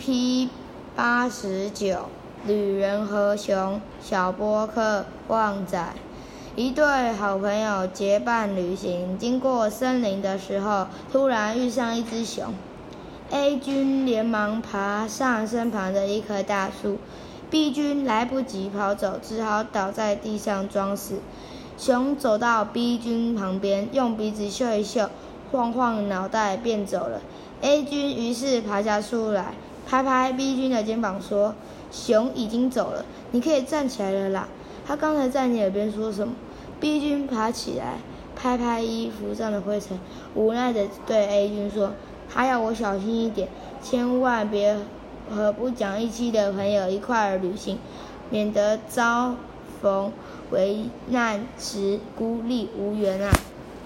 P 八十九，旅人和熊小波克旺仔，一对好朋友结伴旅行，经过森林的时候，突然遇上一只熊。A 君连忙爬上身旁的一棵大树，B 君来不及跑走，只好倒在地上装死。熊走到 B 君旁边，用鼻子嗅一嗅，晃晃脑袋便走了。A 君于是爬下树来，拍拍 B 君的肩膀说：“熊已经走了，你可以站起来了啦。”他刚才在你耳边说什么？B 君爬起来，拍拍衣服上的灰尘，无奈的对 A 君说：“还要我小心一点，千万别和不讲义气的朋友一块儿旅行，免得遭逢危难时孤立无援啊！”